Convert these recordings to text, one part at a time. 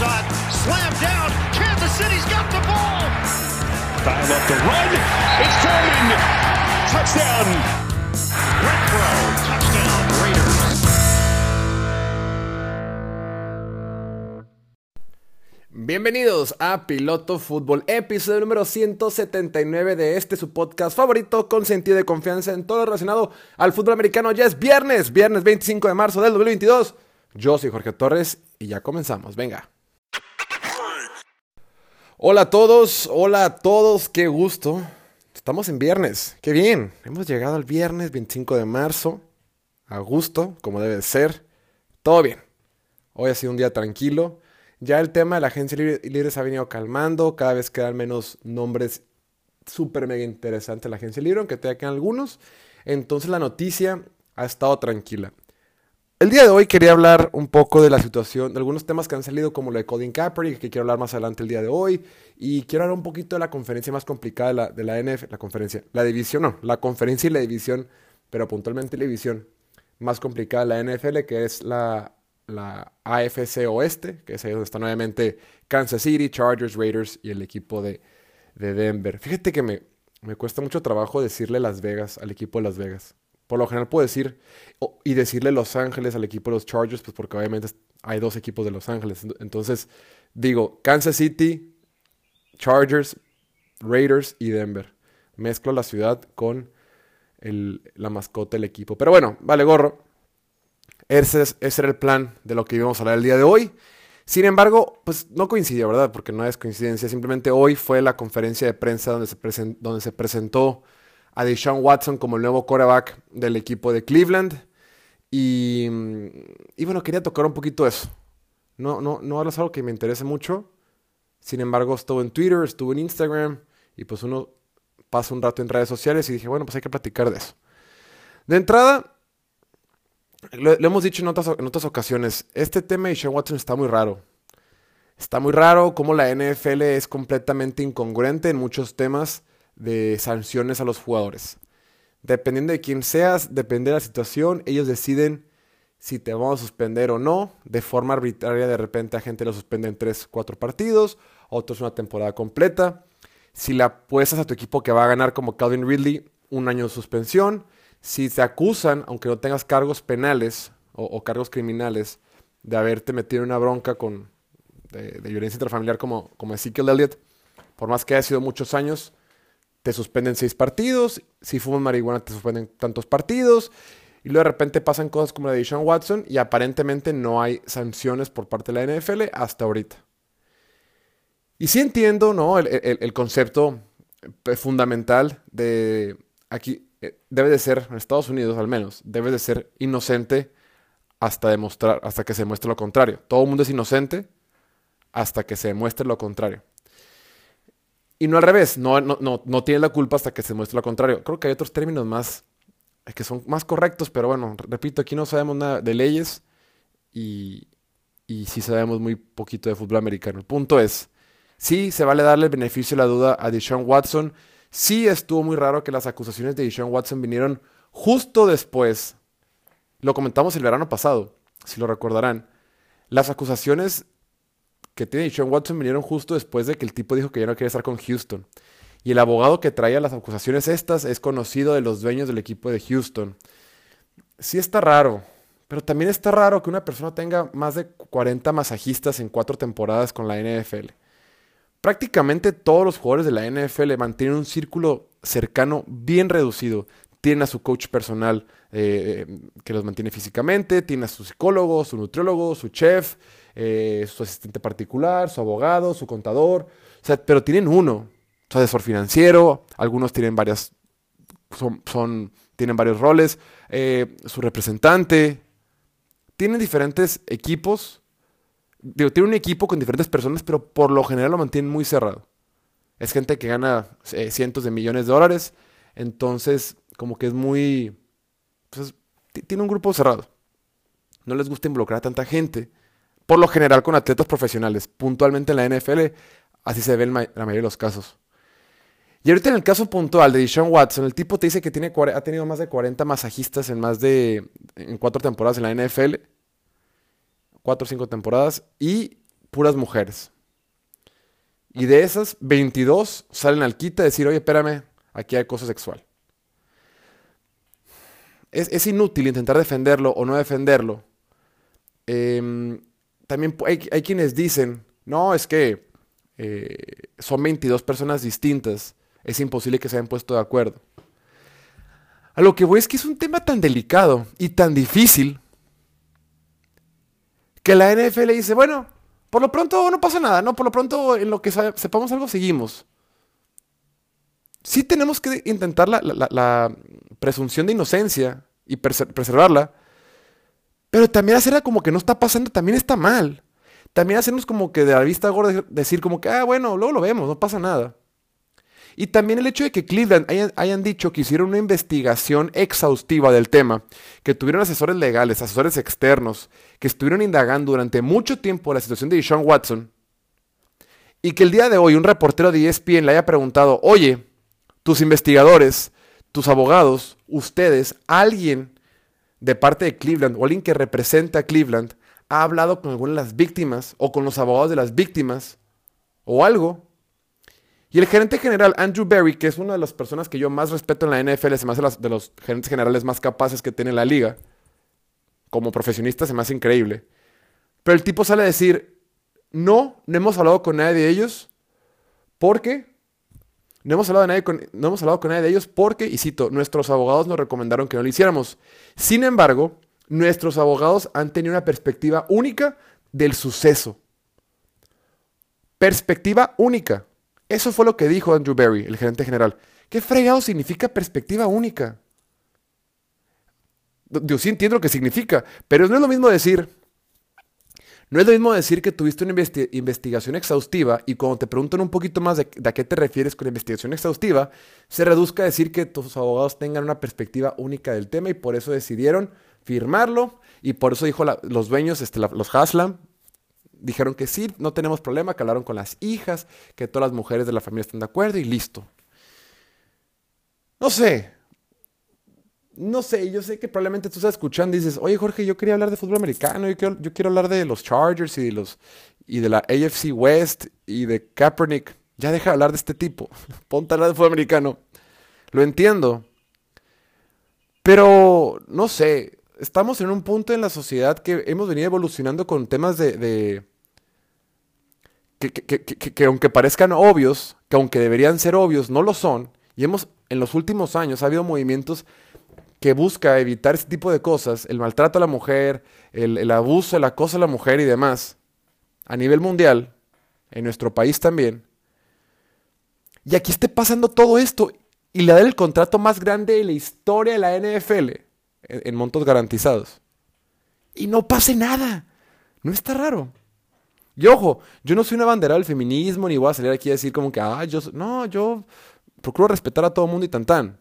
shot, down. Kansas City's got the ball. Dial up the run. It's Foreman. Touchdown. Renfro, touchdown Raiders. Bienvenidos a Piloto Fútbol, episodio número 179 de este su podcast favorito con sentido de confianza en todo lo relacionado al fútbol americano. Ya es viernes, viernes 25 de marzo del 2022. Yo soy Jorge Torres y ya comenzamos, venga. Hola a todos, hola a todos, qué gusto. Estamos en viernes, qué bien. Hemos llegado al viernes 25 de marzo, a gusto, como debe de ser. Todo bien. Hoy ha sido un día tranquilo. Ya el tema de la agencia libre, se ha venido calmando, cada vez quedan menos nombres súper mega interesantes en la agencia libre, aunque te quedan algunos. Entonces la noticia ha estado tranquila. El día de hoy quería hablar un poco de la situación, de algunos temas que han salido, como lo de Colin Kaepernick, que quiero hablar más adelante el día de hoy, y quiero hablar un poquito de la conferencia más complicada de la, de la NF, la conferencia, la división, no, la conferencia y la división, pero puntualmente la división más complicada de la NFL, que es la la AFC Oeste, que es ahí donde están obviamente Kansas City, Chargers, Raiders y el equipo de, de Denver. Fíjate que me, me, cuesta mucho trabajo decirle Las Vegas al equipo de Las Vegas. Por lo general puedo decir, y decirle Los Ángeles al equipo de los Chargers, pues porque obviamente hay dos equipos de Los Ángeles. Entonces digo Kansas City, Chargers, Raiders y Denver. Mezclo la ciudad con la mascota del equipo. Pero bueno, vale gorro. Ese, ese, era el plan de lo que íbamos a hablar el día de hoy. Sin embargo, pues no coincidió, ¿verdad? Porque no es coincidencia. Simplemente hoy fue la conferencia de prensa donde se presentó a Deshaun Watson como el nuevo quarterback del equipo de Cleveland. Y, bueno, quería tocar un poquito eso. No, no, no es algo que me interese mucho. Sin embargo, estuvo en Twitter, estuvo en Instagram. Y pues uno pasa un rato en redes sociales y dije, bueno, pues hay que platicar de eso. De entrada, lo, lo, hemos dicho en otras, en otras ocasiones, este tema de Sean Watson está muy raro. Está muy raro cómo la NFL es completamente incongruente en muchos temas de sanciones a los jugadores. Dependiendo de quién seas, depende de la situación, ellos deciden si te vamos a suspender o no. De forma arbitraria, de repente a gente lo suspende en 3, 4 partidos, otros una temporada completa. Si le apuestas a tu equipo que va a ganar como Calvin Ridley, un año de suspensión si te acusan, aunque no tengas cargos penales o, cargos criminales, de haberte metido en una bronca con, de, de, violencia intrafamiliar como, como Ezekiel Elliott, por más que haya sido muchos años, te suspenden seis partidos. Si fumas marihuana, te suspenden tantos partidos. Y luego de repente pasan cosas como la de Sean Watson y aparentemente no hay sanciones por parte de la NFL hasta ahorita. Y sí entiendo, ¿no? El, el, el concepto fundamental de aquí eh, debe de ser, en Estados Unidos al menos, debe de ser inocente hasta demostrar, hasta que se demuestre lo contrario. Todo el mundo es inocente hasta que se demuestre lo contrario. Y no al revés, no, no, no, no tiene la culpa hasta que se demuestre lo contrario. Creo que hay otros términos más que son más correctos, pero bueno, repito, aquí no sabemos nada de leyes y, y sí sabemos muy poquito de fútbol americano. El punto es, sí se vale darle el beneficio de la duda a Deshaun Watson sí estuvo muy raro que las acusaciones de Deshaun Watson vinieron justo después. Lo comentamos el verano pasado, si lo recordarán. Las acusaciones que tiene Deshaun Watson vinieron justo después de que el tipo dijo que ya no quiere estar con Houston. Y el abogado que traía las acusaciones estas es conocido de los dueños del equipo de Houston. Sí está raro, pero también está raro que una persona tenga más de 40 masajistas en cuatro temporadas con la NFL prácticamente todos los jugadores de la NFL mantienen un círculo cercano bien reducido. Tienen a su coach personal eh, que los mantiene físicamente, tiene a su psicólogo, su nutriólogo, su chef, eh, su asistente particular, su abogado, su contador. Pero tienen uno, su asesor financiero, algunos tienen varias, son, tienen varios roles, eh, su representante. Tienen diferentes equipos digo, tiene un equipo con diferentes personas, pero por lo general lo mantienen muy cerrado. Es gente que gana eh, cientos de millones de dólares, entonces como que es muy... Pues, tiene un grupo cerrado. No les gusta involucrar a tanta gente. Por lo general con atletas profesionales. Puntualmente en la NFL, así se ve la mayoría de los casos. Y ahorita en el caso puntual de Deshaun Watson, el tipo te dice que tiene, ha tenido más de 40 masajistas en más de en cuatro temporadas en la NFL cuatro o cinco temporadas y puras mujeres. Y de esas, 22 salen al quita a decir, oye, espérame, aquí hay cosa sexual. Es, inútil intentar defenderlo o no defenderlo. Em, también hay, quienes dicen, no, es que eh, son 22 personas distintas, es imposible que se hayan puesto de acuerdo. A lo que voy es que es un tema tan delicado y tan difícil que la NFL dice, bueno, por lo pronto no pasa nada, ¿no? Por lo pronto en lo que sepamos algo seguimos. Sí tenemos que intentar la, presunción de inocencia y preservarla, pero también hacerla como que no está pasando también está mal. También hacernos como que de la vista gorda decir como que, ah, bueno, luego lo vemos, no pasa nada. Y también el hecho de que Cleveland hayan, dicho que hicieron una investigación exhaustiva del tema, que tuvieron asesores legales, asesores externos, que estuvieron indagando durante mucho tiempo la situación de Sean Watson, y que el día de hoy un reportero de ESPN le haya preguntado, oye, tus investigadores, tus abogados, ustedes, alguien de parte de Cleveland o alguien que representa a Cleveland, ha hablado con alguna de las víctimas o con los abogados de las víctimas o algo. Y el gerente general Andrew Berry, que es una de las personas que yo más respeto en la NFL, se me hace de los gerentes generales más capaces que tiene la liga, como profesionista se me hace increíble. Pero el tipo sale a decir, no, no hemos hablado con nadie de ellos, porque no hemos hablado, con, con nadie de ellos porque, y cito, nuestros abogados nos recomendaron que no lo hiciéramos. Sin embargo, nuestros abogados han tenido una perspectiva única del suceso. Perspectiva única. Eso fue lo que dijo Andrew Berry, el gerente general. ¿Qué fregado significa perspectiva única? Yo sí entiendo lo que significa, pero no es lo mismo decir, no es lo mismo decir que tuviste una investigación exhaustiva y cuando te preguntan un poquito más de, a qué te refieres con investigación exhaustiva, se reduzca a decir que tus abogados tengan una perspectiva única del tema y por eso decidieron firmarlo y por eso dijo los dueños, este, los Haslam, dijeron que sí, no tenemos problema, que hablaron con las hijas, que todas las mujeres de la familia están de acuerdo y listo. No sé. No sé, yo sé que probablemente tú estás escuchando y dices, oye Jorge, yo quería hablar de fútbol americano, yo quiero, yo quiero hablar de los Chargers y de, los, y de la AFC West y de Kaepernick. Ya deja de hablar de este tipo. Ponte a hablar de fútbol americano. Lo entiendo. Pero, no sé, estamos en un punto en la sociedad que hemos venido evolucionando con temas de, que, aunque parezcan obvios, que aunque deberían ser obvios, no lo son. Y hemos, en los últimos años, ha habido movimientos que busca evitar este tipo de cosas, el maltrato a la mujer, el, el abuso, el acoso a la mujer y demás, a nivel mundial, en nuestro país también. Y aquí esté pasando todo esto y le da el contrato más grande de la historia de la NFL en, en montos garantizados. Y no pase nada. No está raro. Y ojo, yo no soy una bandera del feminismo, ni voy a salir aquí a decir como que, ah, yo, no, yo procuro respetar a todo el mundo y tan tan.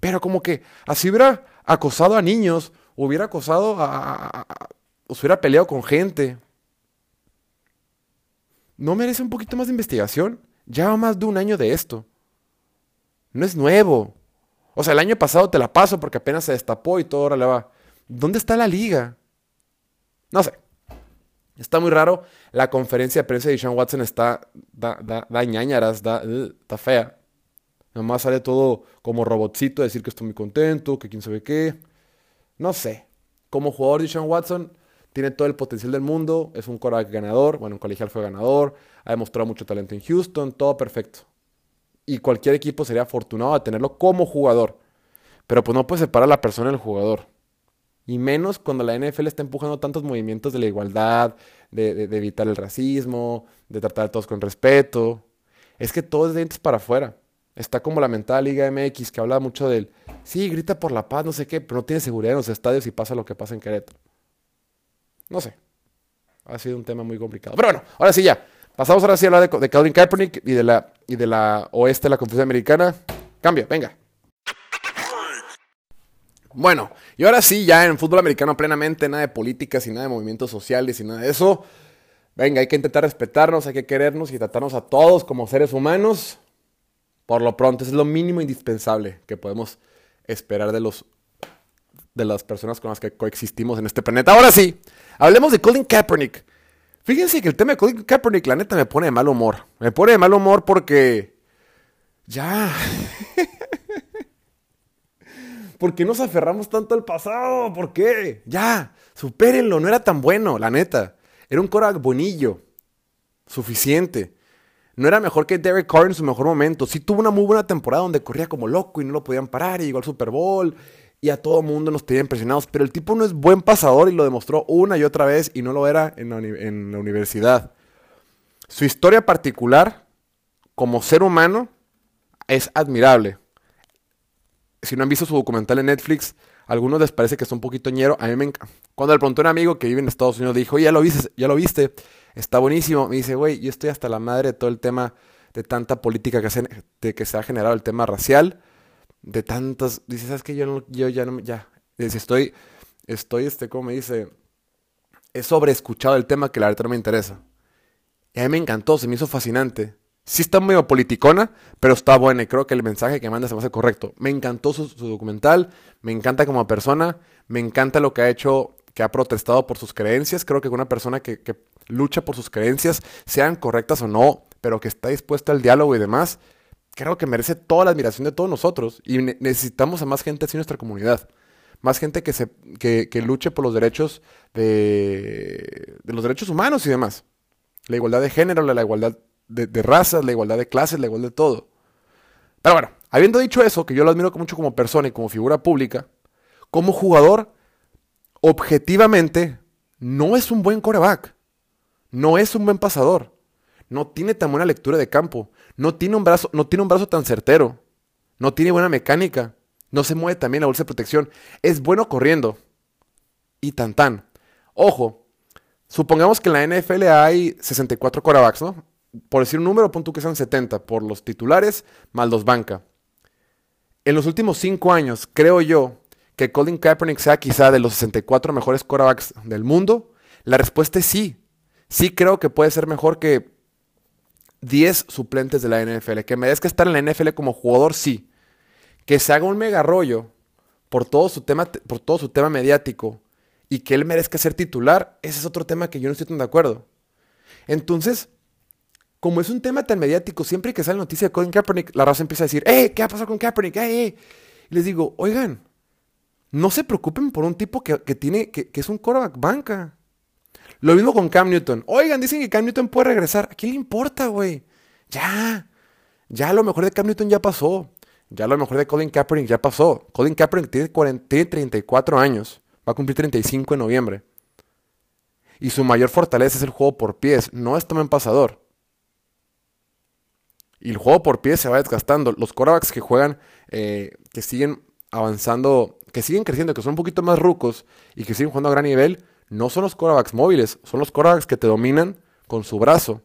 Pero como que así hubiera acosado a niños, hubiera acosado a, o se hubiera peleado con gente. ¿No merece un poquito más de investigación? Ya va más de un año de esto. No es nuevo. O sea, el año pasado te la paso porque apenas se destapó y todo ahora le va. ¿Dónde está la liga? No sé. Está muy raro. La conferencia de prensa de Sean Watson está. da, ñañaras, está fea. Nomás sale todo como robotcito, decir que estoy muy contento, que quién sabe qué. No sé. Como jugador de Sean Watson, tiene todo el potencial del mundo. Es un coreback ganador. Bueno, en colegial fue ganador. Ha demostrado mucho talento en Houston. Todo perfecto. Y cualquier equipo sería afortunado de tenerlo como jugador. Pero pues no puede separar a la persona del jugador. Y menos cuando la NFL está empujando tantos movimientos de la igualdad, de, evitar el racismo, de tratar a todos con respeto. Es que todo es de dientes para afuera. Está como la mental Liga MX que habla mucho del, sí, grita por la paz, no sé qué, pero no tiene seguridad en los estadios y pasa lo que pasa en Querétaro. No sé. Ha sido un tema muy complicado. Pero bueno, ahora sí ya. Pasamos ahora sí a hablar de, de Calvin Kaepernick y de la, y de la oeste de la confusión americana. Cambio, venga. Bueno, y ahora sí, ya en fútbol americano plenamente, nada de políticas y nada de movimientos sociales y nada de eso. Venga, hay que intentar respetarnos, hay que querernos y tratarnos a todos como seres humanos. Por lo pronto, es lo mínimo indispensable que podemos esperar de los de las personas con las que coexistimos en este planeta. Ahora sí, hablemos de Colin Kaepernick. Fíjense que el tema de Colin Kaepernick, la neta, me pone de mal humor. Me pone de mal humor porque. Ya. ¿Por qué nos aferramos tanto al pasado? ¿Por qué? Ya. Supérenlo. No era tan bueno, la neta. Era un Korak bonillo. Suficiente. No era mejor que Derek Carr en su mejor momento. Sí tuvo una muy buena temporada donde corría como loco y no lo podían parar y llegó al Super Bowl y a todo mundo nos tenía impresionados. Pero el tipo no es buen pasador y lo demostró una y otra vez y no lo era en la, universidad. Su historia particular como ser humano es admirable. Si no han visto su documental en Netflix, a algunos les parece que es un poquito ñero. A mí me encanta. Cuando le preguntó a un amigo que vive en Estados Unidos, dijo, ya lo viste, ya lo viste, está buenísimo. Me dice, güey, yo estoy hasta la madre de todo el tema de tanta política que se, ha generado el tema racial de tantas. Dice, ¿sabes qué? Yo, no, yo ya no. Ya. Dice, estoy. Estoy, este, como me dice. He sobreescuchado el tema que la verdad no me interesa. Y a mí me encantó, se me hizo fascinante. Sí está medio politicona, pero está buena y creo que el mensaje que manda se me hace correcto. Me encantó su, documental, me encanta como persona, me encanta lo que ha hecho, que ha protestado por sus creencias. Creo que una persona que lucha por sus creencias, sean correctas o no, pero que está dispuesta al diálogo y demás, creo que merece toda la admiración de todos nosotros. Y necesitamos a más gente así en nuestra comunidad. Más gente que, se, que, luche por los derechos de, de, los derechos humanos y demás. La igualdad de género, la, igualdad de, de, razas, la igualdad de clases, la igualdad de todo. Pero bueno, habiendo dicho eso, que yo lo admiro mucho como persona y como figura pública, como jugador, objetivamente, no es un buen coreback. No es un buen pasador no tiene tan buena lectura de campo, no tiene un brazo, no tiene un brazo tan certero, no tiene buena mecánica, no se mueve también la bolsa de protección, es bueno corriendo. Y tan tan. Ojo, supongamos que en la NFL hay 64 quarterbacks, ¿no? Por decir un número, pon que sean 70 por los titulares más los banca. En los últimos 5 años, creo yo que Colin Kaepernick sea quizá de los 64 mejores quarterbacks del mundo. La respuesta es sí. Sí creo que puede ser mejor que 10 suplentes de la NFL. Que merezca estar en la NFL como jugador, sí. Que se haga un mega rollo por todo su tema, por todo su tema mediático y que él merezca ser titular, ese es otro tema que yo no estoy tan de acuerdo. Entonces, como es un tema tan mediático, siempre que sale noticia de Colin Kaepernick, la raza empieza a decir, ¡eh! ¿Qué ha pasado con Kaepernick? ¡Eh! eh". Y les digo, oigan, no se preocupen por un tipo que, tiene, que, que es un quarterback banca. Lo mismo con Cam Newton. Oigan, dicen que Cam Newton puede regresar. ¿A quién le importa, güey? Ya. Ya lo mejor de Cam Newton ya pasó. Ya lo mejor de Colin Kaepernick ya pasó. Colin Kaepernick tiene, 40, 34 años. Va a cumplir 35 en noviembre. Y su mayor fortaleza es el juego por pies. No es en pasador. Y el juego por pies se va desgastando. Los quarterbacks que juegan, eh, que siguen avanzando, que siguen creciendo, que son un poquito más rucos y que siguen jugando a gran nivel, no son los quarterbacks móviles, son los quarterbacks que te dominan con su brazo.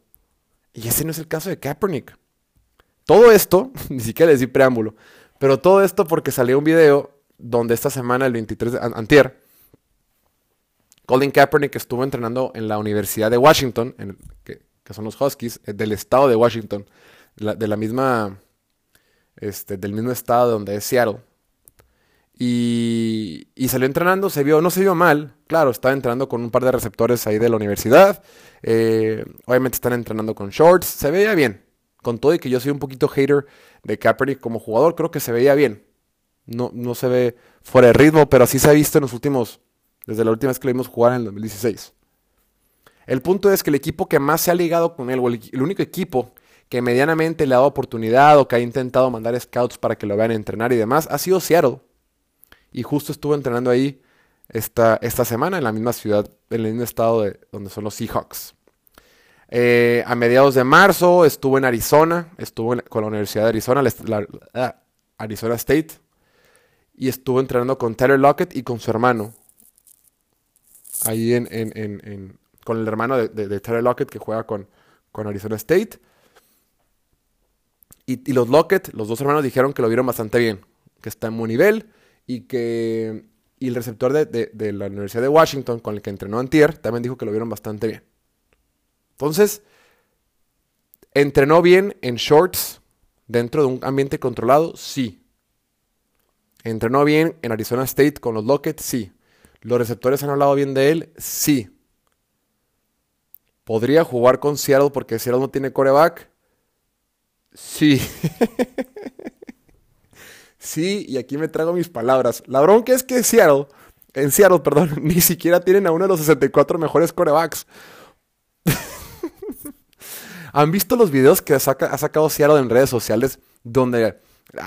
Y ese no es el caso de Kaepernick. Todo esto, ni siquiera di preámbulo, pero todo esto porque salió un video donde esta semana, el 23 de antier, Colin Kaepernick estuvo entrenando en la Universidad de Washington, que, son los Huskies, eh, del estado de Washington, de la misma, este, del mismo estado donde es Seattle. Y, salió entrenando, se vio, no se vio mal, claro, estaba entrenando con un par de receptores ahí de la universidad. Eh, obviamente están entrenando con shorts, se veía bien. Con todo y que yo soy un poquito hater de Kaepernick como jugador, creo que se veía bien. No, no se ve fuera de ritmo, pero así se ha visto en los últimos, desde la última vez que lo vimos jugar en el 2016. El punto es que el equipo que más se ha ligado con él, o el único equipo que medianamente le ha dado oportunidad o que ha intentado mandar scouts para que lo vean entrenar y demás, ha sido Seattle y justo estuvo entrenando ahí esta, esta semana en la misma ciudad, en el mismo estado de, donde son los Seahawks. Eh, a mediados de marzo estuvo en Arizona, estuvo con la Universidad de Arizona, Arizona State, y estuvo entrenando con Tyler Lockett y con su hermano. Ahí en, con el hermano de, Tyler Lockett que juega con, con Arizona State. Y, y, los Lockett, los dos hermanos dijeron que lo vieron bastante bien, que está en buen nivel y que el receptor de, la Universidad de Washington con el que entrenó Antier también dijo que lo vieron bastante bien. Entonces, ¿entrenó bien en shorts dentro de un ambiente controlado? Sí. ¿Entrenó bien en Arizona State con los Lockett? Sí. ¿Los receptores han hablado bien de él? Sí. ¿Podría jugar con Seattle porque Seattle no tiene coreback? Sí. sí, y aquí me trago mis palabras. La bronca es que Seattle, en Seattle, perdón, ni siquiera tienen a uno de los 64 mejores corebacks. ¿Han visto los videos que ha sacado Seattle en redes sociales donde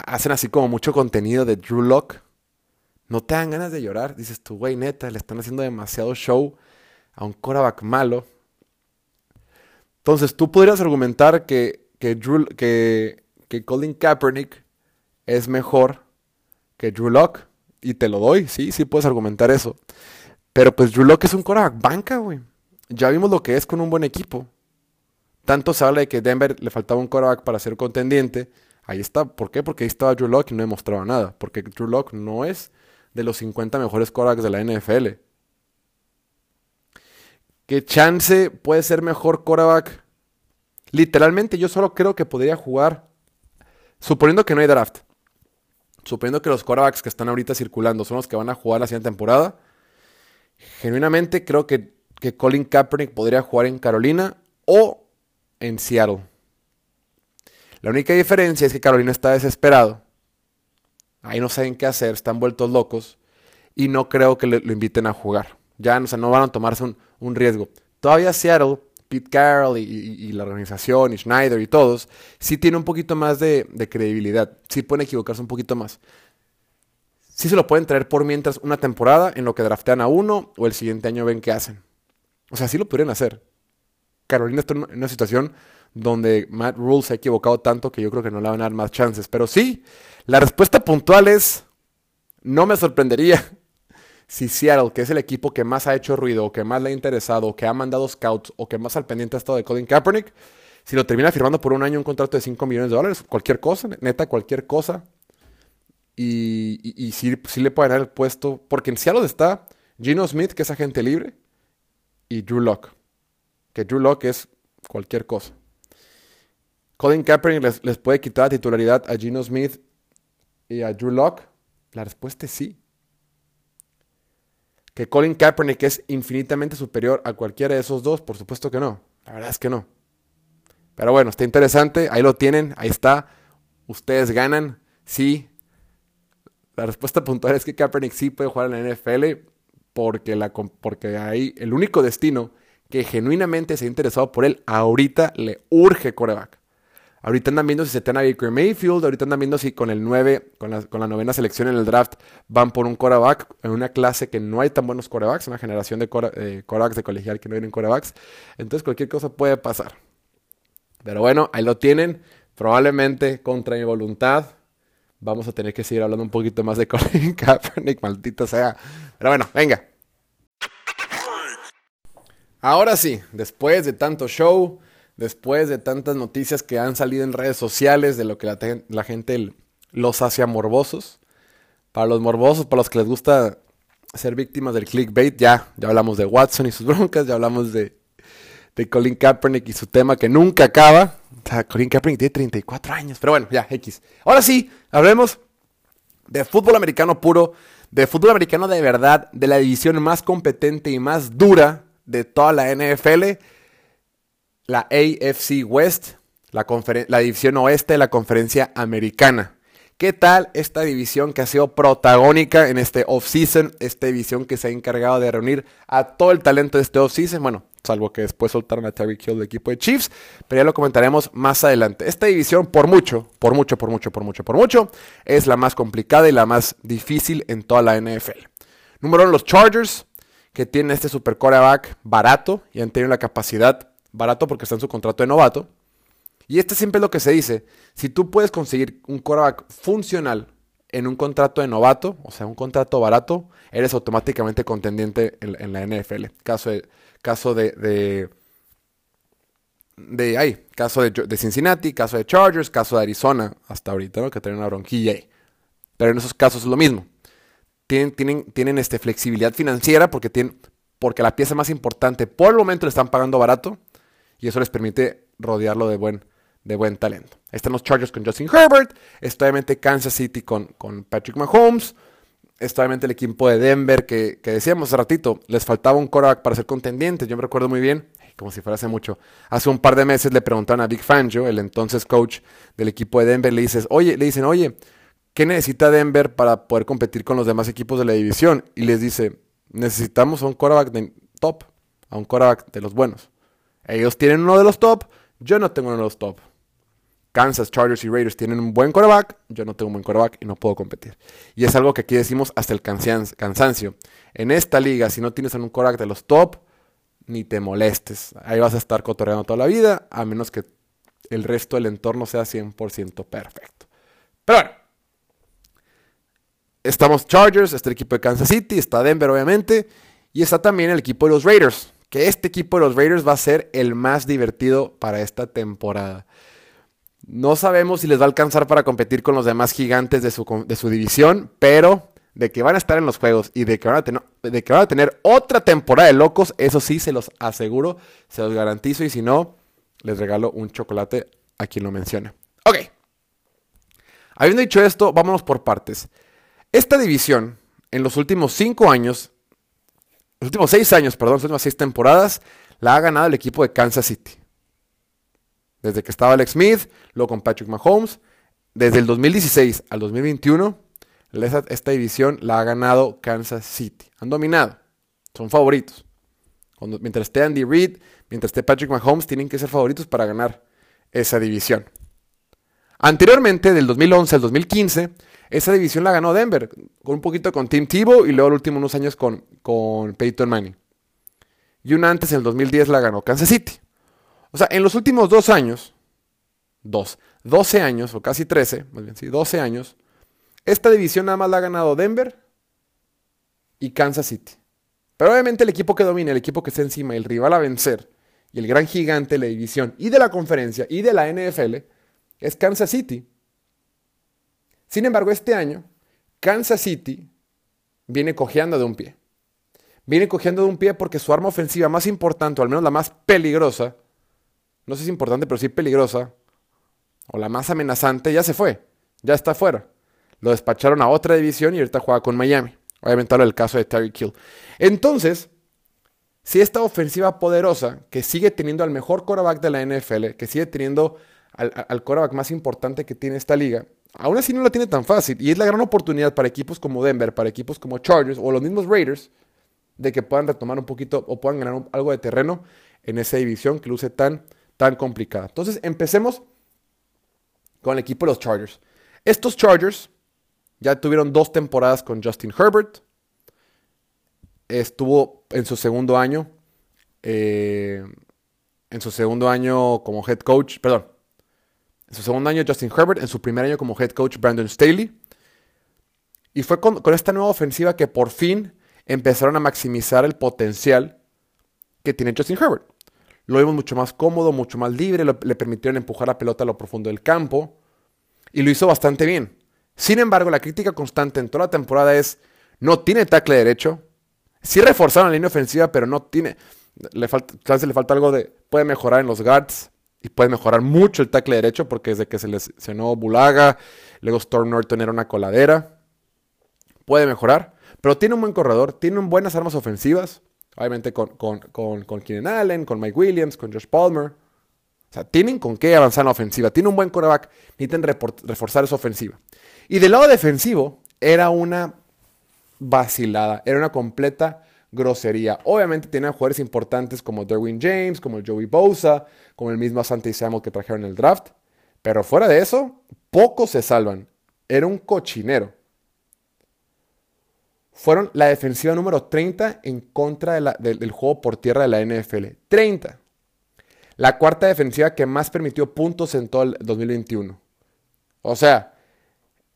hacen así como mucho contenido de Drew Lock? No te dan ganas de llorar. Dices tú, güey, neta, le están haciendo demasiado show a un coreback malo. Entonces, tú podrías argumentar que, que, que Colin Kaepernick es mejor que Drew Lock. Y te lo doy, sí, sí puedes argumentar eso. Pero pues Drew Lock es un coreback banca, güey. Ya vimos lo que es con un buen equipo. Tanto se habla de que Denver le faltaba un quarterback para ser contendiente. Ahí está. ¿Por qué? Porque ahí estaba Drew Locke y no demostraba nada. Porque Drew Locke no es de los 50 mejores quarterbacks de la NFL. ¿Qué chance puede ser mejor quarterback? Literalmente yo solo creo que podría jugar, suponiendo que no hay draft, suponiendo que los quarterbacks que están ahorita circulando son los que van a jugar la siguiente temporada, genuinamente creo que, que Colin Kaepernick podría jugar en Carolina o en Seattle. La única diferencia es que Carolina está desesperado. Ahí no saben qué hacer, están vueltos locos. Y no creo que lo inviten a jugar. Ya no van a tomarse un, riesgo. Todavía Seattle, Pete Carroll y, la organización y Schneider y todos, sí tienen un poquito más de, de credibilidad. Sí pueden equivocarse un poquito más. Sí se lo pueden traer por mientras una temporada en lo que draftean a uno o el siguiente año ven qué hacen. O sea, sí lo podrían hacer. Carolina está en una situación donde Matt Rule se ha equivocado tanto que yo creo que no le van a dar más chances. Pero sí, la respuesta puntual es, no me sorprendería si Seattle, que es el equipo que más ha hecho ruido, que más le ha interesado, que ha mandado scouts, o que más al pendiente ha estado de Colin Kaepernick, si lo termina firmando por un año un contrato de 5 millones de dólares, cualquier cosa, neta, cualquier cosa. Y, sí, le pueden dar el puesto, porque en Seattle está Gino Smith, que es agente libre, y Drew Locke que Drew Locke es cualquier cosa. Colin Kaepernick les, puede quitar la titularidad a Gino Smith y a Drew Locke. La respuesta es sí. Que Colin Kaepernick es infinitamente superior a cualquiera de esos dos, por supuesto que no. La verdad es que no. Pero bueno, está interesante. Ahí lo tienen. Ahí está. Ustedes ganan. Sí. La respuesta puntual es que Kaepernick sí puede jugar en la NFL porque, la, porque ahí el único destino que genuinamente se ha interesado por él, ahorita le urge coreback. Ahorita andan viendo si se tiene a Baker Mayfield, ahorita andan viendo si con el 9, con la, novena selección en el draft, van por un coreback en una clase que no hay tan buenos corebacks, una generación de corebacks de colegial que no vienen corebacks. Entonces cualquier cosa puede pasar. Pero bueno, ahí lo tienen. Probablemente contra mi voluntad. Vamos a tener que seguir hablando un poquito más de Colin Kaepernick, maldito sea. Pero bueno, venga. Ahora sí, después de tanto show, después de tantas noticias que han salido en redes sociales de lo que la, gente los hace morbosos, para los morbosos, para los que les gusta ser víctimas del clickbait, ya, ya hablamos de Watson y sus broncas, ya hablamos de, de Colin Kaepernick y su tema que nunca acaba. O sea, Colin Kaepernick tiene 34 años, pero bueno, ya, X. Ahora sí, hablemos de fútbol americano puro, de fútbol americano de verdad, de la división más competente y más dura de toda la NFL, la AFC West, la, división oeste de la conferencia americana. ¿Qué tal esta división que ha sido protagónica en este offseason? Esta división que se ha encargado de reunir a todo el talento de este offseason. Bueno, salvo que después soltaron a Terry Hill del equipo de Chiefs, pero ya lo comentaremos más adelante. Esta división, por mucho, por mucho, por mucho, por mucho, por mucho, es la más complicada y la más difícil en toda la NFL. Número uno, los Chargers que tiene este super coreback barato y han tenido la capacidad barato porque está en su contrato de novato. Y este siempre es lo que se dice. Si tú puedes conseguir un coreback funcional en un contrato de novato, o sea, un contrato barato, eres automáticamente contendiente en, la NFL. Caso de, caso de, de, de ahí, caso de, Cincinnati, caso de Chargers, caso de Arizona, hasta ahorita, ¿no? Que tienen una bronquilla ahí. Pero en esos casos es lo mismo tienen, tienen, tienen este, flexibilidad financiera porque, tienen, porque la pieza más importante por el momento le están pagando barato y eso les permite rodearlo de buen, de buen talento. están los Chargers con Justin Herbert, está obviamente Kansas City con, con Patrick Mahomes, está obviamente el equipo de Denver que, que decíamos hace ratito, les faltaba un quarterback para ser contendientes. Yo me recuerdo muy bien, como si fuera hace mucho. Hace un par de meses le preguntaron a Big Fangio, el entonces coach del equipo de Denver, le dices, oye, le dicen, oye, ¿qué necesita Denver para poder competir con los demás equipos de la división? Y les dice, necesitamos a un quarterback de top, a un quarterback de los buenos. Ellos tienen uno de los top, yo no tengo uno de los top. Kansas, Chargers y Raiders tienen un buen quarterback, yo no tengo un buen quarterback y no puedo competir. Y es algo que aquí decimos hasta el cansancio. En esta liga, si no tienes un quarterback de los top, ni te molestes. Ahí vas a estar cotorreando toda la vida, a menos que el resto del entorno sea 100% perfecto. Pero bueno, estamos Chargers, está el equipo de Kansas City, está Denver obviamente, y está también el equipo de los Raiders, que este equipo de los Raiders va a ser el más divertido para esta temporada. No sabemos si les va a alcanzar para competir con los demás gigantes de su, de su división, pero de que van a estar en los juegos y de que, van a tener, otra temporada de locos, eso sí se los aseguro, se los garantizo y si no, les regalo un chocolate a quien lo mencione. Ok. Habiendo dicho esto, vámonos por partes. Esta división, en los últimos cinco años, los últimos seis años, perdón, las últimas seis temporadas, la ha ganado el equipo de Kansas City. Desde que estaba Alex Smith, luego con Patrick Mahomes, desde el 2016 al 2021, esta, división la ha ganado Kansas City. Han dominado. Son favoritos. mientras esté Andy Reid, mientras esté Patrick Mahomes, tienen que ser favoritos para ganar esa división. Anteriormente, del 2011 al 2015, esa división la ganó Denver, con un poquito con Tim Tebow y luego los últimos unos años con, con Peyton Manning. Y una antes, en el 2010, la ganó Kansas City. O sea, en los últimos dos años, dos, 12 años, o casi 13, más bien, sí, 12 años, esta división nada más la ha ganado Denver y Kansas City. Pero obviamente el equipo que domina, el equipo que está encima, el rival a vencer, y el gran gigante de la división, y de la conferencia, y de la NFL, es Kansas City. Sin embargo, este año, Kansas City viene cojeando de un pie. Viene cojeando de un pie porque su arma ofensiva más importante, o al menos la más peligrosa, no sé si es importante, pero sí peligrosa, o la más amenazante, ya se fue, ya está fuera. Lo despacharon a otra división y ahorita juega con Miami. Obviamente hablo del caso de Terry Kill. Entonces, si esta ofensiva poderosa, que sigue teniendo al mejor quarterback de la NFL, que sigue teniendo al, al quarterback más importante que tiene esta liga, aún así no la tiene tan fácil. Y es la gran oportunidad para equipos como Denver, para equipos como Chargers o los mismos Raiders, de que puedan retomar un poquito o puedan ganar algo de terreno en esa división que luce tan tan complicada. Entonces, empecemos con el equipo de los Chargers. Estos Chargers ya tuvieron dos temporadas con Justin Herbert. Estuvo en su segundo año. Eh, en su segundo año como head coach. Perdón. En su segundo año Justin Herbert. En su primer año como head coach Brandon Staley. Y fue con esta nueva ofensiva que por fin empezaron a maximizar el potencial que tiene Justin Herbert. Lo vimos mucho más cómodo, mucho más libre, le permitieron empujar la pelota a lo profundo del campo y lo hizo bastante bien. Sin embargo, la crítica constante en toda la temporada es, no tiene tackle derecho, sí reforzaron la línea ofensiva, pero no tiene, le falta, le falta algo de, puede mejorar en los guards y puede mejorar mucho el tackle derecho porque desde que se lesionó Bulaga, luego Storm Norton era una coladera, puede mejorar, pero tiene un buen corredor, tiene buenas armas ofensivas, Obviamente con, con, con, Keenan Allen, con Mike Williams, con Josh Palmer. O sea, tienen con qué avanzar en la ofensiva. Tiene un buen quarterback. Necesitan reforzar esa ofensiva. Y del lado defensivo, era una vacilada. Era una completa grosería. Obviamente tenían jugadores importantes como Derwin James, como Joey Bosa, como el mismo Asante Samuel que trajeron en el draft. Pero fuera de eso, pocos se salvan. Era un cochinero fueron la defensiva número 30 en contra del juego por tierra de la NFL. 30. La cuarta defensiva que más permitió puntos en todo el 2021. O sea,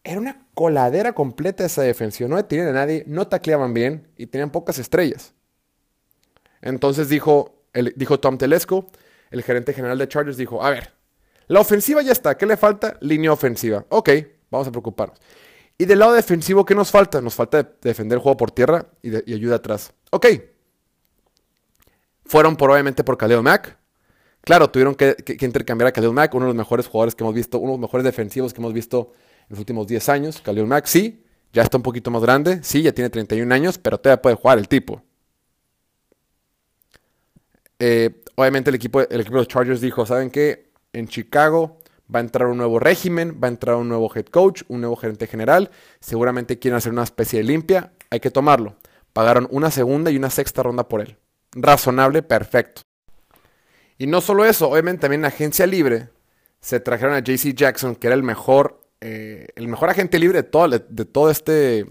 era una coladera completa esa defensiva. No detenían a nadie, no tacleaban bien y tenían pocas estrellas. Entonces dijo, dijo Tom Telesco, el gerente general de Chargers, dijo, a ver, la ofensiva ya está, ¿qué le falta? Línea ofensiva. Ok, vamos a preocuparnos. Y del lado defensivo, ¿qué nos falta? Nos falta defender el juego por tierra y, ayuda atrás. Ok. Fueron probablemente por Khalil Mack. Claro, tuvieron que, intercambiar a Khalil Mack, uno de los mejores jugadores que hemos visto, uno de los mejores defensivos que hemos visto los últimos 10 años. Khalil Mack, sí, ya está un poquito más grande, sí, ya tiene 31 años, pero todavía puede jugar el tipo. Eh, obviamente el equipo, el equipo de los Chargers dijo, ¿saben qué? En Chicago va a entrar un nuevo régimen, va a entrar un nuevo head coach, un nuevo gerente general, seguramente quieren hacer una especie de limpia, hay que tomarlo. Pagaron una segunda y una sexta ronda por él. Razonable, perfecto. Y no solo eso, obviamente también en agencia libre se trajeron a JC Jackson, que era el mejor, eh, el mejor agente libre de todo, de este,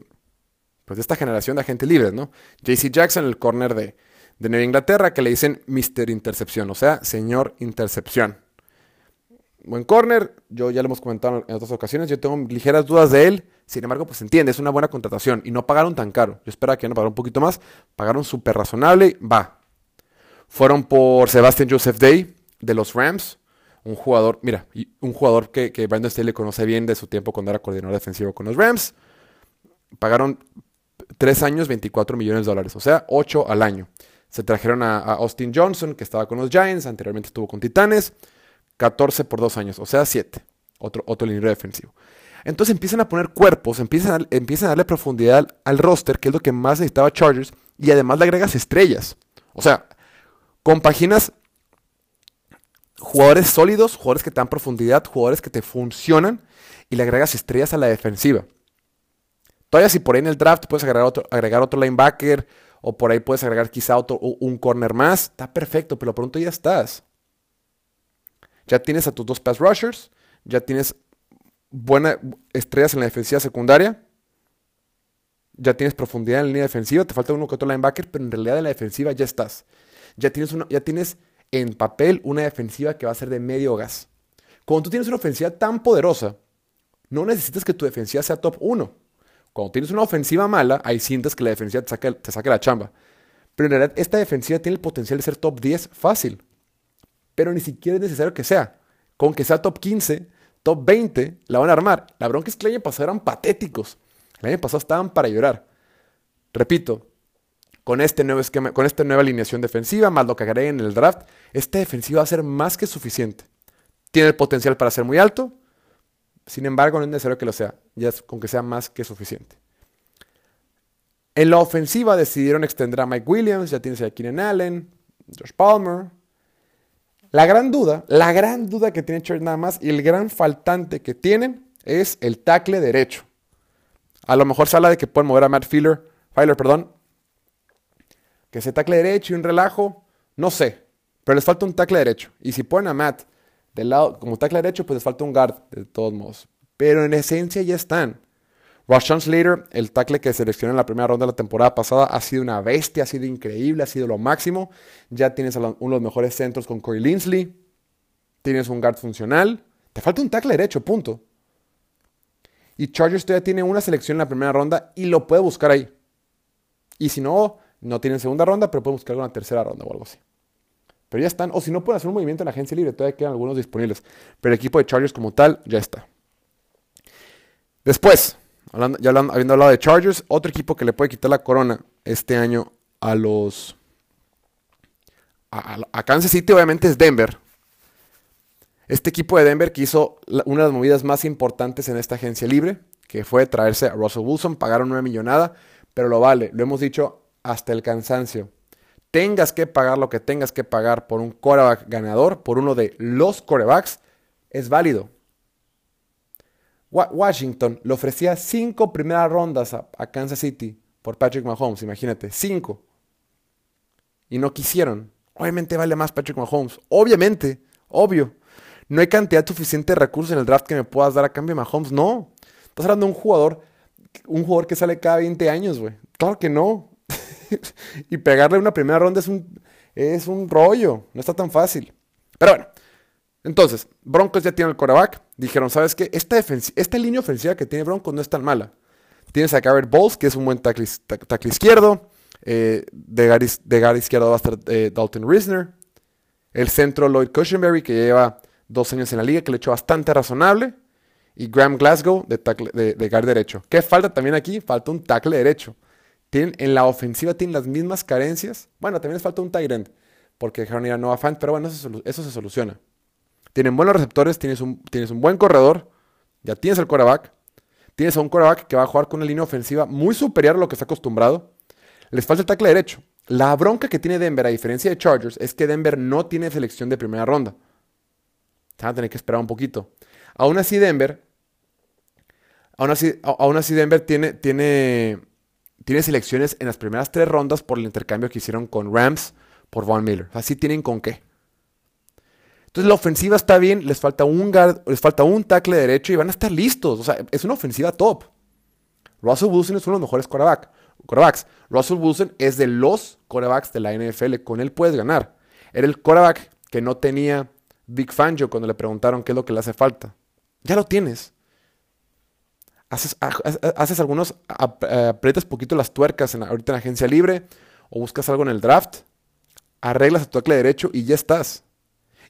pues de esta generación de agentes libres, ¿no? JC Jackson, el corner de, de Nueva Inglaterra, que le dicen Mr. Intercepción, o sea, señor Intercepción. Buen corner, yo ya lo hemos comentado en otras ocasiones, yo tengo ligeras dudas de él, sin embargo, pues entiende, es una buena contratación y no pagaron tan caro. Yo esperaba que no pagaron un poquito más, pagaron súper razonable, va. Fueron por Sebastian Joseph Day de los Rams, un jugador, mira, un jugador que, Brandon Staley conoce bien de su tiempo cuando era coordinador defensivo con los Rams. Pagaron 3 años, 24 millones de dólares, o sea, 8 al año. Se trajeron a, Austin Johnson, que estaba con los Giants, anteriormente estuvo con Titanes, 14 por 2 años, o sea, 7. Otro, otro defensivo. Entonces empiezan a poner cuerpos, empiezan a, empiezan a darle profundidad al, roster, que es lo que más necesitaba Chargers, y además le agregas estrellas. O sea, compaginas jugadores sólidos, jugadores que te dan profundidad, jugadores que te funcionan, y le agregas estrellas a la defensiva. Todavía si por ahí en el draft puedes agregar otro, agregar otro linebacker, o por ahí puedes agregar quizá otro, un corner más. Está perfecto, pero pronto ya estás. Ya tienes a tus dos pass rushers. Ya tienes buenas estrellas en la defensiva secundaria. Ya tienes profundidad en la línea defensiva. Te falta uno que otro linebacker, pero en realidad en la defensiva ya estás. Ya tienes, ya tienes en papel una defensiva que va a ser de medio gas. Cuando tú tienes una ofensiva tan poderosa, no necesitas que tu defensiva sea top 1. Cuando tienes una ofensiva mala, ahí sientes que la defensiva te saca, te la chamba. Pero en realidad esta defensiva tiene el potencial de ser top 10 fácil. Pero ni siquiera es necesario que sea. Con que sea top 15, top 20, la van a armar. La bronca es que el año pasado eran patéticos. El año pasado estaban para llorar. Repito, con este nuevo esquema, con esta nueva alineación defensiva, más lo que agreguen en el draft, esta defensiva va a ser más que suficiente. Tiene el potencial para ser muy alto, sin embargo, no es necesario que lo sea, ya con que sea más que suficiente. En la ofensiva decidieron extender a Mike Williams, ya tienes a Keenan Allen, Josh Palmer. La gran duda, la gran duda que tiene Church nada más y el gran faltante que tienen es el tackle derecho. A lo mejor se habla de que pueden mover a Matt Filer, perdón, que ese tackle derecho y un relajo, no sé, pero les falta un tackle derecho. Y si ponen a Matt del lado, como tackle derecho, pues les falta un guard, de todos modos. Pero en esencia ya están. Rashawn Slater, el tackle que seleccionó en la primera ronda de la temporada pasada, ha sido una bestia, ha sido increíble, ha sido lo máximo. Ya tienes uno de los mejores centros con Corey Linsley. Tienes un guard funcional. Te falta un tackle derecho, punto. Y Chargers todavía tiene una selección en la primera ronda y lo puede buscar ahí. Y si no, no tiene segunda ronda, pero puede buscar una tercera ronda o algo así. Pero ya están. O si no pueden hacer un movimiento en la agencia libre, todavía quedan algunos disponibles. Pero el equipo de Chargers como tal ya está. Después, ya habiendo hablado de Chargers, otro equipo que le puede quitar la corona este año a los... A, Kansas City obviamente es Denver. Este equipo de Denver que hizo una de las movidas más importantes en esta agencia libre, que fue traerse a Russell Wilson, pagaron una millonada, pero lo vale, lo hemos dicho hasta el cansancio tengas que pagar lo que tengas que pagar por un coreback ganador, por uno de los corebacks, es válido. Washington le ofrecía cinco primeras rondas a, Kansas City por Patrick Mahomes, imagínate, cinco. Y no quisieron. Obviamente vale más Patrick Mahomes. Obviamente, obvio. No hay cantidad suficiente de recursos en el draft que me puedas dar a cambio de Mahomes. No. Estás hablando de un jugador, un jugador que sale cada 20 años, güey. Claro que no. y pegarle una primera ronda es un, es un rollo, no está tan fácil. Pero bueno, entonces, Broncos ya tiene el coreback. Dijeron, ¿sabes qué? Esta, esta línea ofensiva que tiene Broncos no es tan mala. Tienes a Garrett Bowles, que es un buen tackle, izquierdo. Eh, de, gar, izquierdo va a estar eh, Dalton Risner. El centro Lloyd Cushenberry, que lleva dos años en la liga, que le echó bastante razonable. Y Graham Glasgow de, de, de derecho. ¿Qué falta también aquí? Falta un tackle derecho. Tienen, en la ofensiva tienen las mismas carencias. Bueno, también les falta un tight end, porque dejaron ir a Noah pero bueno, eso, se soluciona. Tienen buenos receptores, tienes un, tienes un buen corredor, ya tienes el quarterback. Tienes a un quarterback que va a jugar con una línea ofensiva muy superior a lo que está acostumbrado. Les falta el tackle derecho. La bronca que tiene Denver, a diferencia de Chargers, es que Denver no tiene selección de primera ronda. Se van a tener que esperar un poquito. Aún así, Denver. Aún así, aún así Denver tiene, tiene, tiene selecciones en las primeras tres rondas por el intercambio que hicieron con Rams por Von Miller. Así tienen con qué. Entonces la ofensiva está bien, les falta un guard, les falta un tackle derecho y van a estar listos. O sea, es una ofensiva top. Russell Wilson es uno de los mejores quarterbacks. Russell Wilson es de los quarterbacks de la NFL. Con él puedes ganar. Era el quarterback que no tenía Big Fangio cuando le preguntaron qué es lo que le hace falta. Ya lo tienes. Haces, haces algunos, aprietas poquito las tuercas en, ahorita en agencia libre o buscas algo en el draft, arreglas a tu tackle derecho y ya estás.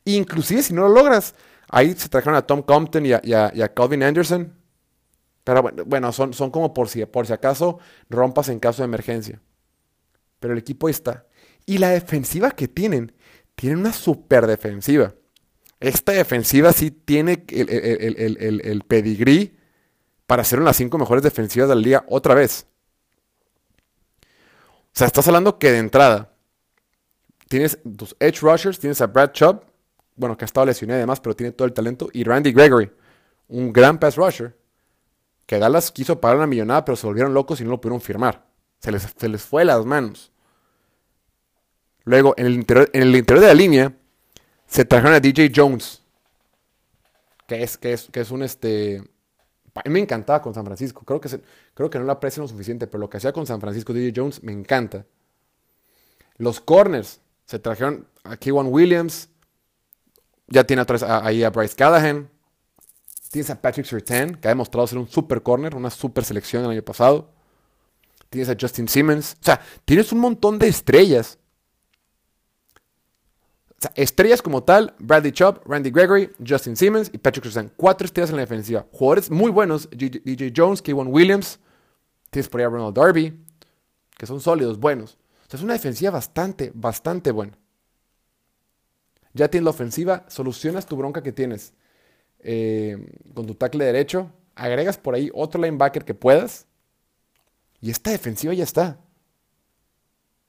Inclusive si no lo logras, ahí se trajeron a Tom Compton y a Calvin Anderson pero bueno, son, son como por si, por si acaso rompas en caso de emergencia. Pero el equipo está. Y la defensiva que tienen, tienen una super defensiva. Esta defensiva sí tiene el, el, el, pedigrí para ser una de las cinco mejores defensivas de la liga otra vez. O sea, estás hablando que de entrada tienes tus edge rushers, tienes a Brad Chubb, bueno, que ha estado lesionado además, pero tiene todo el talento, y Randy Gregory, un gran pass rusher que Dallas quiso pagar una millonada, pero se volvieron locos y no lo pudieron firmar. Se les, les fue las manos. Luego, en el, interior, en el interior de la línea, se trajeron a DJ Jones, que es, que es, que es un este. A mí me encantaba con San Francisco. Creo que, creo que no lo aprecian lo suficiente, pero lo que hacía con San Francisco DJ Jones me encanta. Los corners se trajeron a Keywan Williams. Ya tiene ahí a Bryce Callahan. Tienes a Patrick Surtain, que ha demostrado ser un super corner, una super selección el año pasado. Tienes a Justin Simmons. O sea, tienes un montón de estrellas. O sea, estrellas como tal, Bradley Chubb, Randy Gregory, Justin Simmons y Patrick Surtain. Cuatro estrellas en la defensiva. Jugadores muy buenos. DJ Jones, Kevin Williams. Tienes por ahí a Ronald Darby. Que son sólidos, buenos. O sea, es una defensiva bastante, bastante buena. Ya tienes la ofensiva, solucionas tu bronca que tienes eh, con tu tackle derecho, agregas por ahí otro linebacker que puedas, y esta defensiva ya está.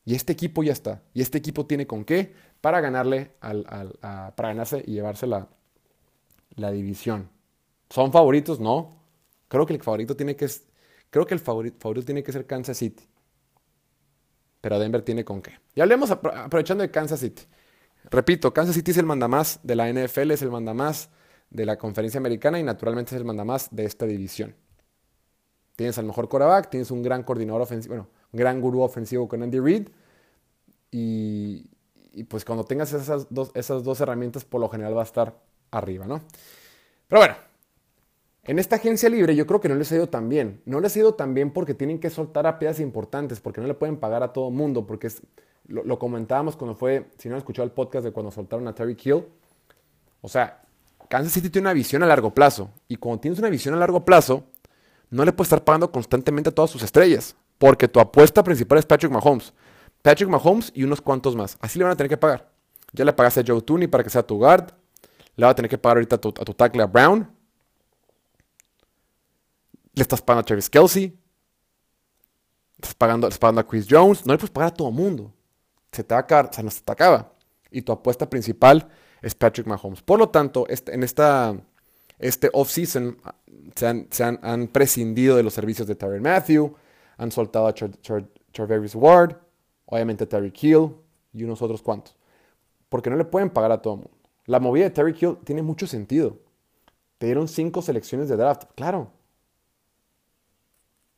Y este equipo ya está. Y este equipo tiene con qué para ganarle al, para ganarse y llevarse la, la división. ¿Son favoritos? No. Creo que el favorito tiene que creo que el favorito, favorito tiene que ser Kansas City. Pero Denver tiene con qué. Y hablemos aprovechando de Kansas City. Repito, Kansas City es el mandamás de la NFL, es el mandamás de la conferencia americana y naturalmente es el mandamás de esta división. Tienes al mejor quarterback, tienes un gran coordinador ofensivo, bueno, gran gurú ofensivo con Andy Reid y, pues cuando tengas esas dos, esas dos herramientas por lo general va a estar arriba, ¿no? Pero bueno, en esta agencia libre yo creo que no les ha ido tan bien. No les ha ido tan bien porque tienen que soltar a piezas importantes, porque no le pueden pagar a todo mundo, porque lo, lo, comentábamos cuando fue, si no han escuchado el podcast de cuando soltaron a Terry Kill. O sea, Kansas City tiene una visión a largo plazo. Y cuando tienes una visión a largo plazo, no le puedes estar pagando constantemente a todas sus estrellas. Porque tu apuesta principal es Patrick Mahomes. Patrick Mahomes y unos cuantos más. Así le van a tener que pagar. Ya le pagaste a Joe Tooney para que sea tu guard. Le va a tener que pagar ahorita a tu, tackle a Brown. Le estás pagando a Travis Kelsey. Estás pagando, estás pagando a Chris Jones. No le puedes pagar a todo mundo. Se te va a acabar, se nos te acaba. Y tu apuesta principal es Patrick Mahomes. Por lo tanto, este, en esta este off-season ah, se, han, prescindido de los servicios de Tyron Matthew, han soltado a Charverius Ward, obviamente a Terry Kill y unos otros cuantos. Porque no le pueden pagar a todo el mundo. La movida de Terry Kill tiene mucho sentido. Te dieron cinco selecciones de draft, claro.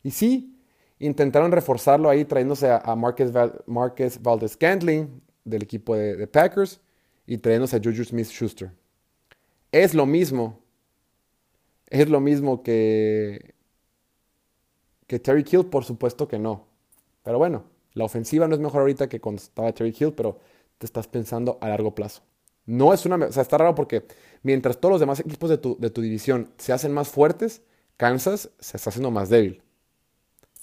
Y sí, intentaron reforzarlo ahí trayéndose a, Marquez, Valdez Scantling del equipo de Packers y trayéndose a Juju Smith Schuster. Es lo mismo. Es lo mismo que, que Terry Kill, por supuesto que no. Pero bueno, la ofensiva no es mejor ahorita que cuando estaba Terry Kill, pero te estás pensando a largo plazo. No es una. O sea, está raro porque mientras todos los demás equipos de tu, de tu división se hacen más fuertes, Kansas se está haciendo más débil.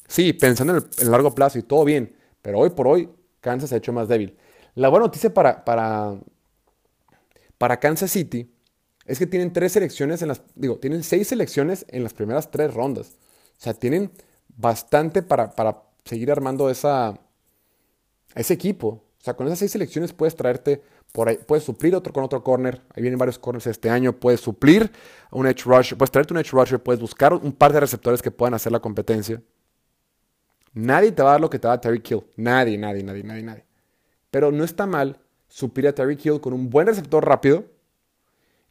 Sí, pensando en el, largo plazo y todo bien, pero hoy por hoy Kansas se ha hecho más débil. La buena noticia para, para, para Kansas City es que tienen tres selecciones en las, digo, tienen seis selecciones en las primeras tres rondas. O sea, tienen bastante para, seguir armando esa, ese equipo. O sea, con esas seis selecciones puedes traerte por ahí, puedes suplir otro con otro corner. Ahí vienen varios corners este año. Puedes suplir un edge rusher, puedes traerte un edge rusher, puedes buscar un par de receptores que puedan hacer la competencia. Nadie te va a dar lo que te da Terry Kill. Nadie, nadie, nadie, nadie, nadie. Pero no está mal suplir a Terry Kill con un buen receptor rápido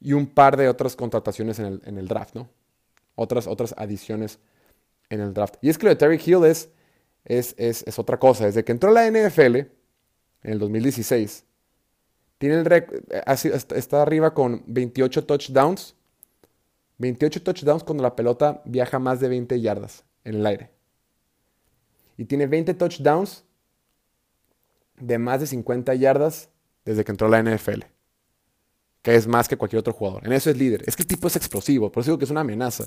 y un par de otras contrataciones en el, en el draft, ¿no? Otras, otras adiciones en el draft. Y es que lo de Terry Hill es, es, es, otra cosa. Desde que entró la NFL en el 2016, tiene el eh, está arriba con 28 touchdowns. 28 touchdowns cuando la pelota viaja más de 20 yardas en el aire. Y tiene 20 touchdowns de más de 50 yardas desde que entró la NFL. Que es más que cualquier otro jugador. En eso es líder. Es que el tipo es explosivo. Por eso digo que es una amenaza.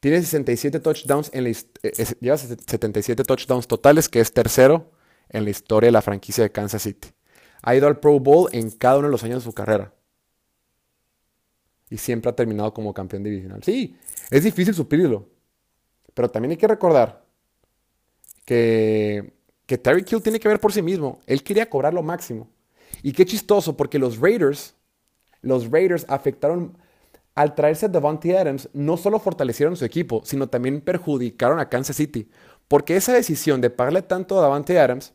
Tiene 67 touchdowns en la eh, lleva 77 touchdowns totales, que es tercero en la historia de la franquicia de Kansas City. Ha ido al Pro Bowl en cada uno de los años de su carrera. Y siempre ha terminado como campeón divisional. Sí, es difícil suplirlo. Pero también hay que recordar que, que Terry Kill tiene que ver por sí mismo. Él quería cobrar lo máximo. Y qué chistoso, porque los Raiders, los Raiders afectaron al traerse a Devontae Adams, no solo fortalecieron su equipo, sino también perjudicaron a Kansas City. Porque esa decisión de pagarle tanto a Devontae Adams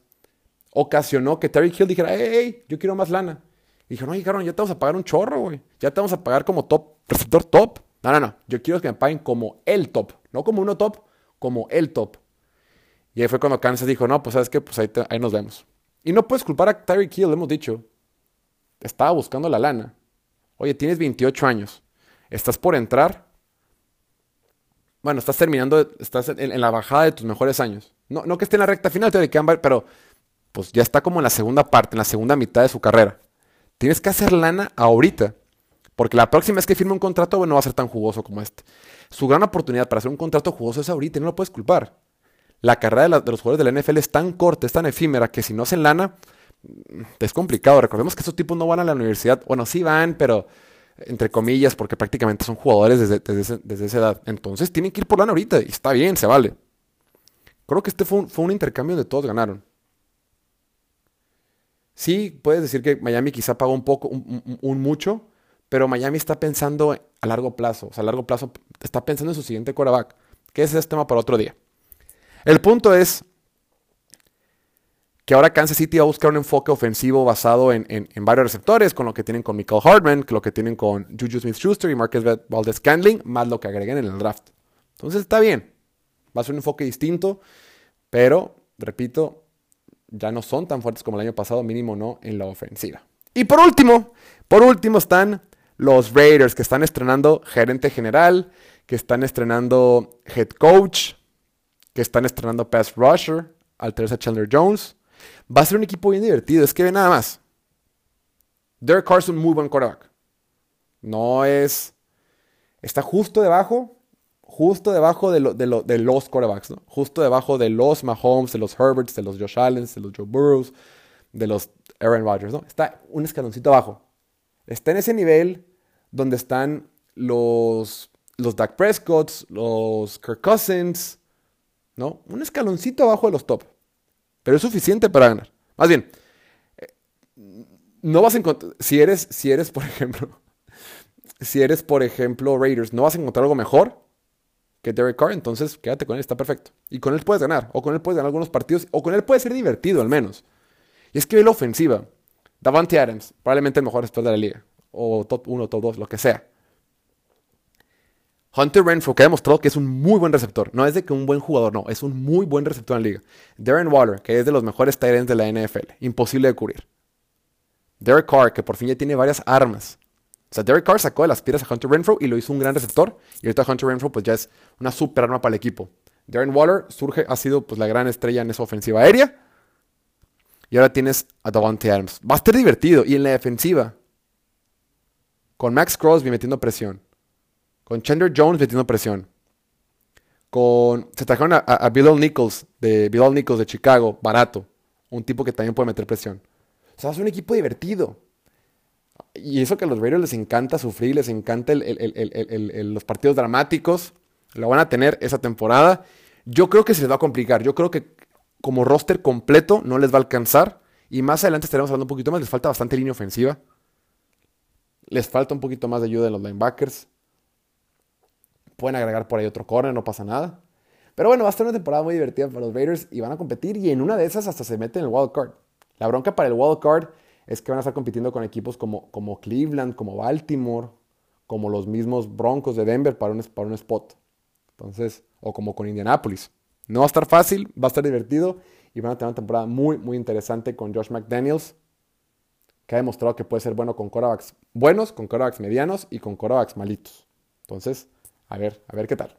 ocasionó que Terry Hill dijera, hey, hey, yo quiero más lana. Y dijeron, oye, cabrón, ya te vamos a pagar un chorro, güey. Ya te vamos a pagar como top, receptor top. No, no, no. Yo quiero que me paguen como el top. No como uno top, como el top. Y ahí fue cuando Kansas dijo, no, pues sabes qué, pues ahí, ahí nos vemos. Y no puedes culpar a Terry Hill, hemos dicho. Estaba buscando la lana. Oye, tienes 28 años estás por entrar. Bueno, estás terminando, estás en, la bajada de tus mejores años. No, no que esté en la recta final, pero pues ya está como en la segunda parte, en la segunda mitad de su carrera. Tienes que hacer lana ahorita. Porque la próxima vez que firme un contrato, bueno, no va a ser tan jugoso como este. Su gran oportunidad para hacer un contrato jugoso es ahorita y no lo puedes culpar. La carrera de, de los jugadores de la NFL es tan corta, es tan efímera, que si no hacen lana, es complicado. Recordemos que esos tipos no van a la universidad. Bueno, sí van, pero entre comillas, porque prácticamente son jugadores desde, esa edad. Entonces tienen que ir por lana ahorita y está bien, se vale. Creo que este fue un, fue un intercambio donde todos ganaron. Sí, puedes decir que Miami quizá pagó un poco, un, mucho, pero Miami está pensando a largo plazo. O sea, a largo plazo está pensando en su siguiente quarterback, que ese es tema para otro día. El punto es que ahora Kansas City va a buscar un enfoque ofensivo basado en, varios receptores, con lo que tienen con Michael Hartman, con lo que tienen con Juju Smith-Schuster y Marcus Valdez Candling, más lo que agreguen en el draft. Entonces está bien, va a ser un enfoque distinto, pero, repito, ya no son tan fuertes como el año pasado, mínimo no en la ofensiva. Y por último, por último están los Raiders, que están estrenando gerente general, que están estrenando head coach, que están estrenando pass rusher, al Chandler Jones, Va a ser un equipo bien divertido. Es que ve nada más. Derek un muy buen quarterback. No es. Está justo debajo. Justo debajo de, los quarterbacks, ¿no? Justo debajo de los Mahomes, de los Herberts, de los Josh Allen, de los Joe Burrows, de los Aaron Rodgers, ¿no? Está un escaloncito abajo. Está en ese nivel donde están los, los Dak Prescott, los Kirk Cousins, ¿no? Un escaloncito abajo de los top pero es suficiente para ganar. Más bien, eh, no vas a encontrar, si eres, si eres, por ejemplo, si eres, por ejemplo, Raiders, no vas a encontrar algo mejor que Derek Carr, entonces quédate con él, está perfecto. Y con él puedes ganar, o con él puedes ganar algunos partidos, o con él puede ser divertido al menos. Y es que ve la ofensiva. Davante Adams, probablemente el mejor después de la liga, o top 1, top 2, lo que sea. Hunter Renfro, que ha demostrado que es un muy buen receptor. No es de que un buen jugador, no, es un muy buen receptor en la liga. Darren Waller, que es de los mejores tight de la NFL. Imposible de cubrir. Derek Carr, que por fin ya tiene varias armas. O sea, Derek Carr sacó de las piedras a Hunter Renfro y lo hizo un gran receptor. Y ahorita Hunter Renfro pues ya es una super arma para el equipo. Darren Waller surge, ha sido pues la gran estrella en esa ofensiva aérea. Y ahora tienes a Davante Adams. Va a estar divertido. Y en la defensiva, con Max Crosby metiendo presión con Chandler Jones metiendo presión. Con, se trajeron a, Bill Nichols de Bill Nichols de Chicago, barato. Un tipo que también puede meter presión. O sea, es un equipo divertido. Y eso que a los Raiders les encanta sufrir, les encanta los partidos dramáticos. Lo van a tener esa temporada. Yo creo que se les va a complicar. Yo creo que como roster completo no les va a alcanzar. Y más adelante estaremos hablando un poquito más. Les falta bastante línea ofensiva. Les falta un poquito más de ayuda en los linebackers. Pueden agregar por ahí otro corner, no pasa nada. Pero bueno, va a ser una temporada muy divertida para los Raiders y van a competir y en una de esas hasta se meten en el wild card. La bronca para el wild card es que van a estar compitiendo con equipos como, como Cleveland, como Baltimore, como los mismos Broncos de Denver para un, para un spot. Entonces, o como con Indianapolis. No va a estar fácil, va a estar divertido y van a tener una temporada muy, muy interesante con Josh McDaniels, que ha demostrado que puede ser bueno con quarterbacks buenos, con quarterbacks medianos y con quarterbacks malitos. Entonces, a ver, a ver qué tal.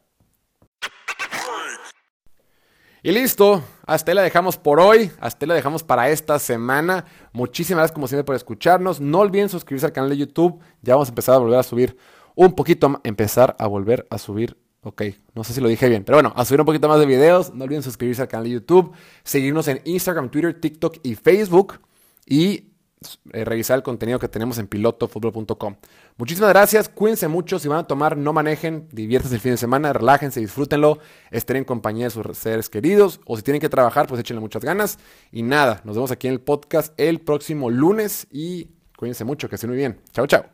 Y listo, hasta ahí la dejamos por hoy, hasta ahí la dejamos para esta semana. Muchísimas gracias como siempre por escucharnos. No olviden suscribirse al canal de YouTube, ya vamos a empezar a volver a subir un poquito, empezar a volver a subir Ok, no sé si lo dije bien, pero bueno, a subir un poquito más de videos. No olviden suscribirse al canal de YouTube, seguirnos en Instagram, Twitter, TikTok y Facebook y eh, revisar el contenido que tenemos en pilotofutbol.com. Muchísimas gracias, cuídense mucho. Si van a tomar, no manejen, diviértanse el fin de semana, relájense, disfrútenlo, estén en compañía de sus seres queridos o si tienen que trabajar, pues échenle muchas ganas. Y nada, nos vemos aquí en el podcast el próximo lunes y cuídense mucho, que estén muy bien. Chao, chao.